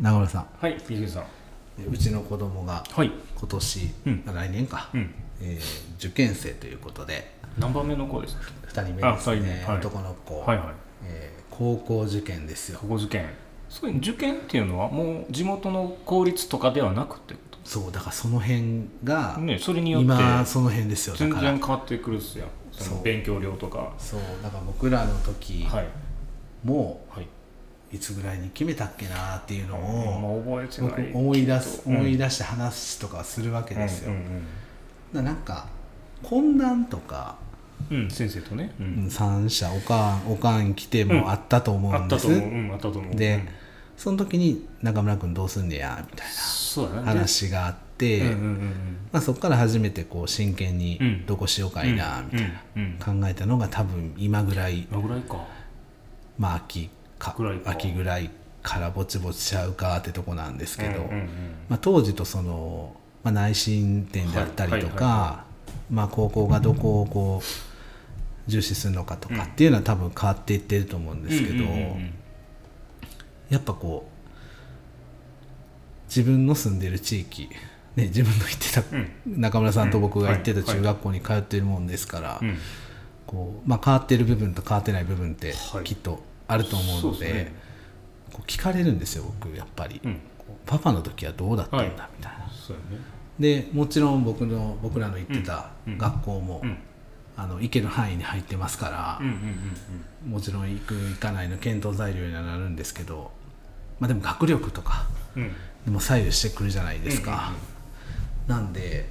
長村さん。はい水口さん。うちの子供がはい。今年、うん。来年か、うん。えー受験生ということで。何番目の子ですか？2人目あですね、二人目。はい。男の子、はいはい。えー高校受験ですよ。高校受験。そういう受験っていうのはもう地元の公立とかではなくってこそうだからその辺が、とねそれによって今その辺ですよ。だ全然変わってくるっすよ。そ勉強量とか。そう。だから僕らの時はい。もはい、いつぐらいに決めたっけなっていうのまを、あ覚えて僕思い出す、うん。思い出して話とかするわけですよ、うなんか懇談とか、うん先生とね、ううん。ん三者おかんおかん来てもあったと思あうんです、ったと思う、うん、あったと思う。で、うん。その時に中村君どうすんねやみたいな話があって、でうんうんうん。まあ、そこから初めてこう真剣にうん。どこしようかいなみたいな考えたのが多分今ぐらい、今ぐらいか。まあ、秋か秋ぐらいからぼちぼちちゃうかってとこなんですけど、うんうんうん。まあ、当時とその、まあ、内申点であったりとはいはいはい。かまあ高校がどこをこう重視するのかとかっていうのは多分変わっていってると思うんですけど、うんうんうんうん。やっぱこう自分の住んでる地域、ね、自分の行ってた、うん。中村さんと僕が行ってた中学校に通ってるもんですから、うん。こうまあ、変わってる部分と変わってない部分ってはい。きっとあると思うので,、ね。こう聞かれるんですよ僕やっぱり、うん。パパの時はどうだったんだ、はい。みたいな。ね。でもちろん僕の僕らの行ってたうん。学校も、うん。あの行ける範囲に入ってますからもちろん行く行かないの検討材料にはなるんですけど、まあ、でも学力とかでも左右してくるじゃないですか、なんで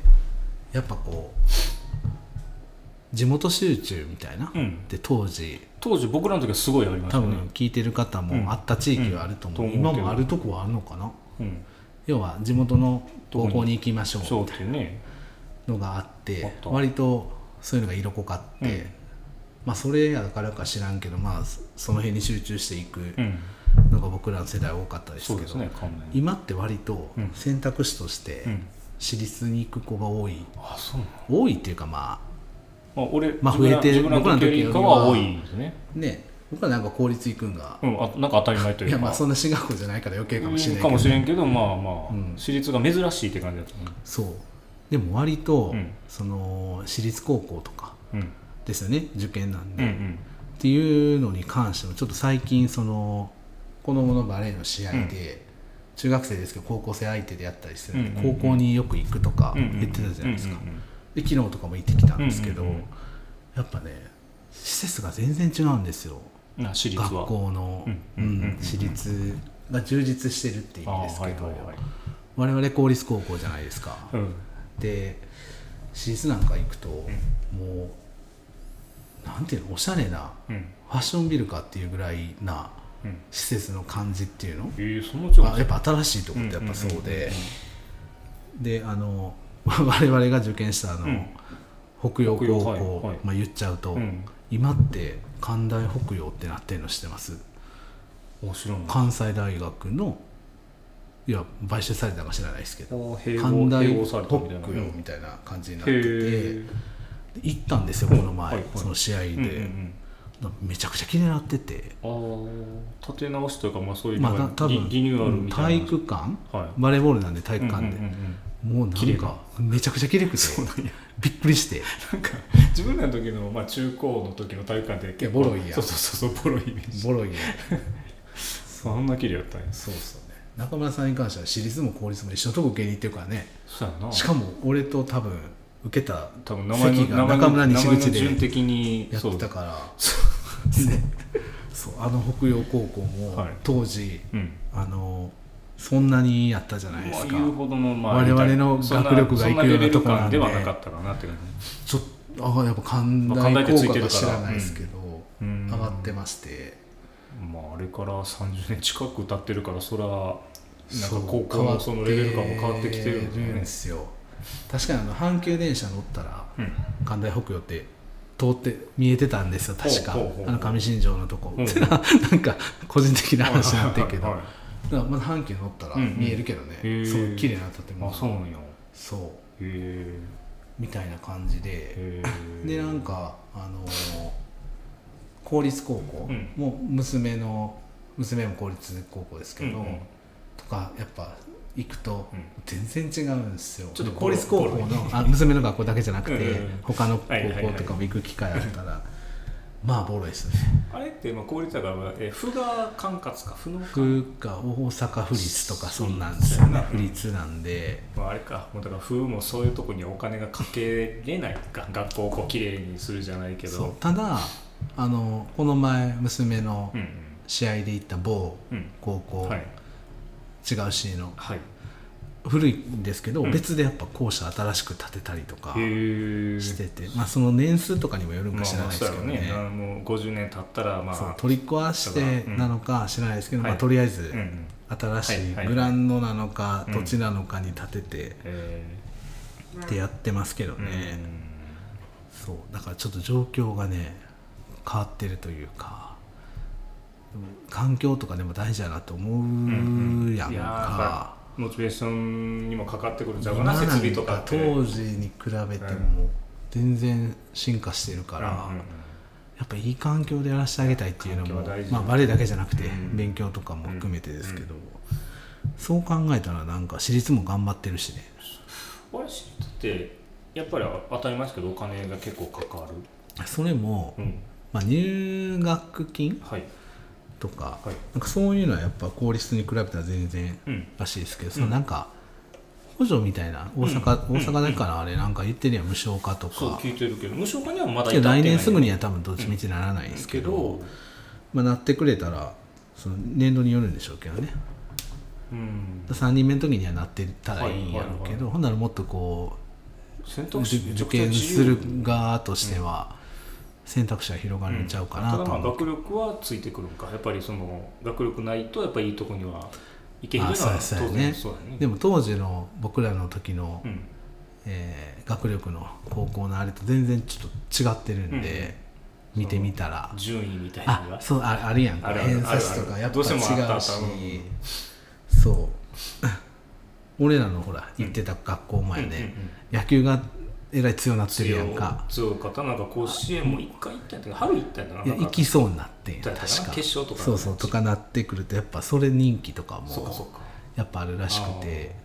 やっぱこう地元集中みたいな、うん。で当時。当時僕らの時はすごいありましたね。多分聞いてる方もあった地域はあると思う,、今もあるとこはあるのかな。うん。要は地元の高校に行きましょう。いのがあっあて割とそういうのが色濃かって、うん。まあそれやからか知らんけどまあそその辺に集中していくうん。のが僕らの世代多かったですけど、今って割とうん。選択肢としてうん。私立に行く子が多い、多いっていうかままあ俺まあ増えて自分ら僕らの時よりかは多いですね。あね。僕はなんか公立行くんが、うんあなんか当たり前というか。いやまあそんな進学校じゃないから余計かもしれないけかど、もしれんけどまあまあ、うん私立が珍しいって感じだったねそう。でも割と、うん。その私立高校とかうん。ですよね。受験なんで、っうんうん。ていうのに関してもちょっと最近その子供のバレーの試合で、中学生ですけど高校生相手でやったりするんで、うんうんうん。高校によく行くとかうんうん言ってたじゃないですか、うんうんうんで昨日とかも行ってきたんですけど、うんうんうん。やっぱね施設が全然違うんですよ。な私立は。学校の、ううん私立が充実してるっていう意味ですけど、はいはいはい。我々公立高校じゃないですか、うん。で私立なんか行くと、もうなんていうのおしゃれなうん。ファッションビルかっていうぐらいなうん。施設の感じっていうの、えー、そんな違うあやっぱ新しいとこってやっぱそうで、であの 我々が受験したあの、うん。北洋高校、はいはい。まあ、言っちゃうと、うん。今って関大北洋ってなってるの知ってます？関西大学のいや買収されたか知らないですけど関大併合された北みたいな洋みたいな感じになってて、行ったんですよこの前、はいはい。その試合で、うんうんうん。めちゃくちゃ気になってて。立て直しというかまあそういうまあ多分リニューアルみたいな。体育館？はい。バレーボールなんで体育館で、うんうんうんうんもうなんかめちゃくちゃ綺麗くてびっくりして。なんか自分らの時の、まあ、中高の時の体育館って結いやボロいやそうそうそうそうボロいイメージ。ボロいねそんな綺麗やったんや。そうそう。ね中村さんに関しては私立も公立も一緒のとこ受けに行ってるからね。そうやな。しかも俺と多分受けた多分名前の席が中村西口でやってたそうから。ね そう。あの北洋高校もはい。当時、うん。あのそんなにやったじゃないですか、まあ、言うほどの、まあ、我々の学力がいくようなとこなんではなかったかなって感ちょっとあやっぱ関まあ関大効果が知らないですけど、じうん。上がってまして、まああれから30年近く経ってるからそらなんか高校のそのレベル感も変わってきてるんでねですよ。確かにあの阪急電車乗ったらうん。関大北洋って通って見えてたんですよ確か。あの上新庄のとこ、うん。なんか個人的な話になってるけど、はいはいだからまだ阪急乗ったらうんうん。見えるけどね、へー。そう綺麗な建物あそうなんや。そう。へみたいな感じで。でなんかあのー公立高校、うん。もう娘の娘も公立高校ですけど、うんうん。とかやっぱ行くとうん。全然違うんですよ、ちょっと公立高校のあ娘の学校だけじゃなくて、うんうん他の高はいはいはい校とかも行く機会あったら、まあボロいです。ねあれってまあ公立だから、えー、府が管轄か？府の府か大阪府立とかそんなんですよね。府立なんで。まあ、あれか。もうだから府もそういうとこにお金がかけれないか。学校をこうきれいにするじゃないけそう。どただあのこの前娘のうん試合で行った某うんうん。高校、はい。違う市のはい古いんですけど、うん。別でやっぱ校舎新しく建てたりとかしてて、まあ、その年数とかにもよるんか知らないですけどね,、まあ、ねもう50年経ったらまあ。そう取り壊してなのか知らないですけど、はい。まあ、とりあえずうんうん。新しいグラウンドなのかうん。土地なのかに建ててえってやってますけどーね、そうだからちょっと状況がね変わってるというか環境とかでも大事だなと思うやんいやーやっかぱ。モチベーションにもかかってくるんちゃうか今な設備とかって。当時に比べても全然進化してるから、うんうんうん。やっぱいい環境でやらせてあげたいっていうのもまあ、バレエだけじゃなくてうん。勉強とかも含めてですけど、そう考えたらなんか私立も頑張ってるしね。俺知ってやっぱり当たり前ですけどお金が結構かかる。それも、うん。まあ、入学金はいとかはい。なんかそういうのはやっぱ公立に比べたら全然うん。らしいですけど、そのなんか補助みたいな大阪,、うん。大阪だからあれなんか言ってるやん無償化とか、そう聞いてるけど無償化にはまだ来年すぐにはは多分どっちみちならないですけど、まあ、なってくれたらその年度によるんでしょうけどね。うん。3人目の時にはなってたらいいんやろうけど、はいはいはいほんならもっとこ選う受験する側としては選択肢が広がるんちゃうかなただまあ学力はついてくるんか。やっぱりその学力ないとやっぱりいいとこには行けへんのは当ね。然そうやね。でも当時の僕らの時の、うん。えー学力の高校のあれと全然ちょっと違ってるんで、見てみたら。順位みたいなのそうああるやんか。偏差値とかやっぱどうしてもあったあ違うしそう。俺らのほら行ってた学校前ね、うんうんうん。野球がえらい強なってるやんか。強かった。なんか甲子園も一回行ったんやったか春行ったんやな。んか。行きそうになってん確か。決勝とか。そうそうとかなってくるとやっぱそれ人気とかもやっぱあるらしくて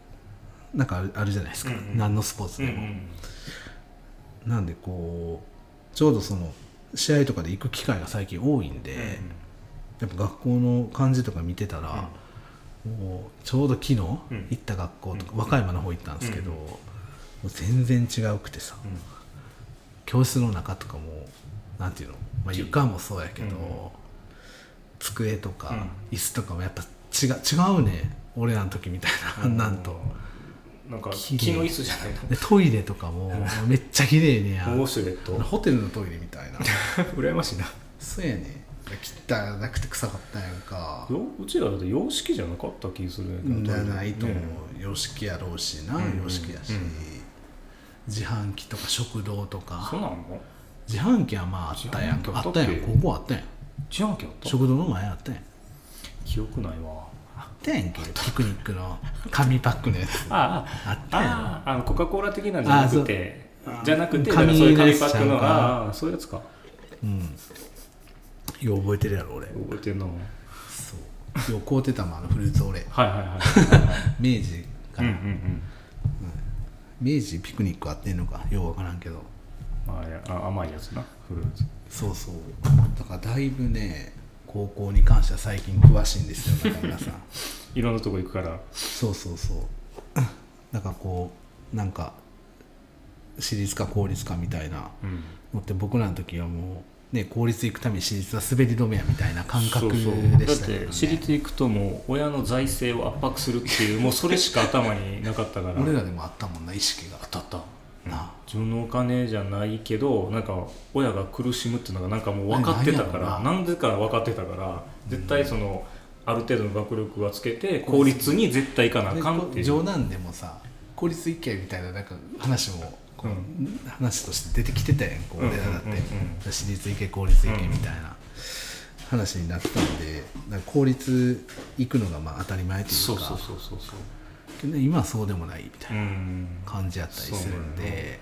なんかあるあるじゃないですか、うん。うん何のスポーツでも、うんうん。なんでこうちょうどその試合とかで行く機会が最近多いんで、やっぱ学校の感じとか見てたら、もうちょうど昨日行った学校とか、和歌山の方行ったんですけど、うんもう全然違うくてさ、うん。教室の中とかもなんていうの、まあ、床もそうやけど、うん。机とか、うん。椅子とかもやっぱ違う違うね。俺らの時みたいな、なんと。なんか木の椅子じゃないのでトイレとかもめっちゃ綺麗ねやホテルのトイレみたいな。羨ましいな。そうやね。汚なくて臭かったやんか。ようちらだって洋式じゃなかった気するんやけど。じゃないと思ねう洋式やろうしな。うん洋式やし。うん自販機とか食堂とか。そうなの？自販機はまああったやん。ああったたやん。ここあったやん。自販機あった？食堂の前あったやん。記憶ないわ。あったやんけピクニックの。紙パックのやつ。あああったやん。あのコカ・コーラ的なんじゃなくて。じゃなくて紙そういう紙パックのああそういうやつか。うん。よう覚えてるやろ俺。覚えてんのそう。よう買うてたもんあのフルーツオレはいはいはい 明治かうんうなん明治ピクニックあってんのかようわからんけど。ああ甘いやつな。フルーツ。そうそう。だからだいぶね高校に関しては最近詳しいんですよ中村さん。いろんなとこ行くから。そうそうそう。だからこうなんか私立か公立かみたいなうんのって僕らの時はもうね公立行くために私立は滑り止めやみたいな感覚でしたよね。だって私立行くともう親の財政を圧迫するっていうもうそれしか頭になかったから。俺らでもあったもんな意識が。当たった。なあ。自分のお金じゃないけどなんか親が苦しむっていうのがなんかもう分かってたから。な。んでか分かってたから絶対そのある程度の学力はつけて公立に絶対行かなあでかんっていう。冗談でもさ公立行けみたいななんか話も話として出てきてたやんこううん俺らだって、私立行け公立行けみたいな話になってたんで公立行くのがまあ当たり前というか。そうそうそうそうそう。けど今はそうでもないみたいなうん。感じやったりするんで、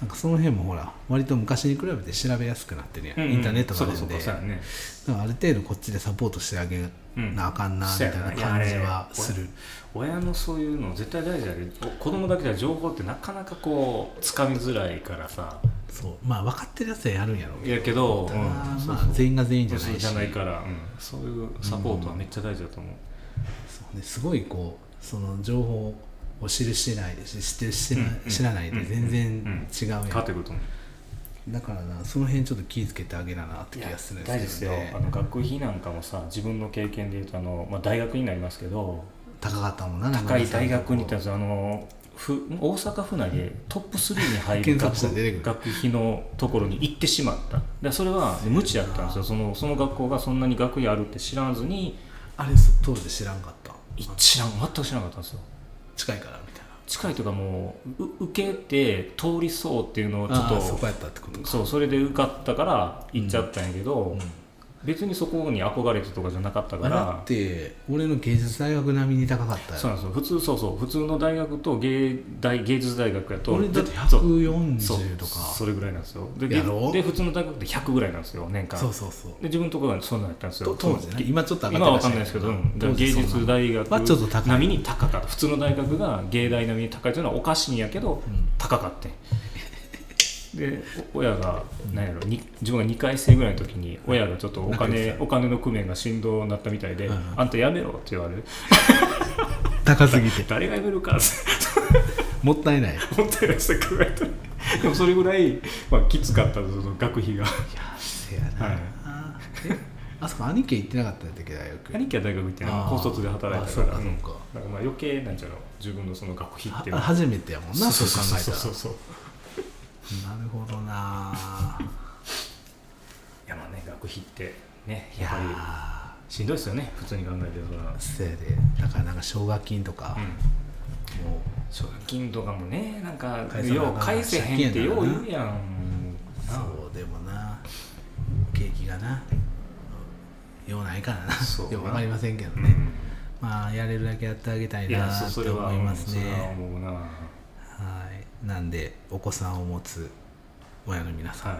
なんかその辺もほら割と昔に比べて調べやすくなってるやん、インターネットがあるんで。そうね。ある程度こっちでサポートしてあげなあかんなみたいな感じはする、親のそういうの絶対大事だけど子供だけじゃ情報ってなかなかこうつかみづらいからさ。そう。まあ分かってるやつはやるんやろうやけど、ど、まあ全員が全員じゃないじゃないから、うん。そういうサポートはめっちゃ大事だと思う、そう。ね、すごいこうその情報を知るしてないし知ってる知ら,、うん知らないで全然違うやん、変わってくると思う。だからなその辺ちょっと気ぃつけてあげななって気がするんですけどね。あの学費なんかもさ自分の経験でいうとあの、まあ、大学になりますけど高かったもんな高い大学に行ったやんですよ。あのふ大阪府内でトップ3に入る検学学費のところに行ってしまった。でそれは無知だったんですよ。そのその学校がそんなに学費あるって知らずにあれ当時知らんかった。い知らん全く知らなかったんですよ近いからみたいな。近いというかもうう受けて通りそうっていうのをちょっとそこやったってことか。そうそれで受かったから行っちゃったんやけど、うん別にそこに憧れてとかじゃなかったから。あだって俺の芸術大学並みに高かったよ。そうなんですよ。普通そうそう。普通の大学と芸大芸術大学やと俺だってそう140とか。それぐらいなんですよ。でやろ？で普通の大学って100ぐらいなんですよ年間。そうそうそう。で自分のところはそんなったんですよ。と当時ね。今ちょっと上今は分かんないですけど、芸術大学はちょっと高い。並みに高かった。普通の大学が芸大並みに高いというのはおかしいんやけど、うん。高かってでお親が何やろに自分が2回生ぐらいの時に親がちょっとお金お金の工面が振動になったみたいで、うん。あんたやめろって言われる。高すぎて。誰がやめるか もったいない。いや思ってらした考えた。らでもそれぐらい、まあ、きつかったその学費が。せやな、はい。え？あそこ兄貴行ってなかったんだっけ大学？兄貴は大学行ってねあー。高卒で働いてあそうたからうんか。そうかだからまあ余計なんちゃうの自分のその学費って初めてやもんなそう考えたらそうそう。そうなるほどな。いやまあね学費ってねいやっぱりやしんどいですよね普通に考えてそら。ーせやで。だからなんか奨学金とか、うん。も奨学金とかもねなんかよう返せへんってよう言うやん。うそうでもな。景気がな。ようないからな。そうよくわかりませんけどね、うん。まあやれるだけやってあげたいいやなってそそれは思いますそれはね思うなははい。なんでお子さんを持つ親の皆さん、い。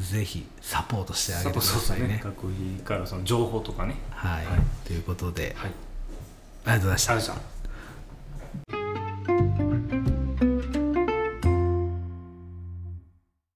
ぜひサポートしてあげてくださいね。学費からその情報とかね。はい、はい。ということではい。ありがとうございました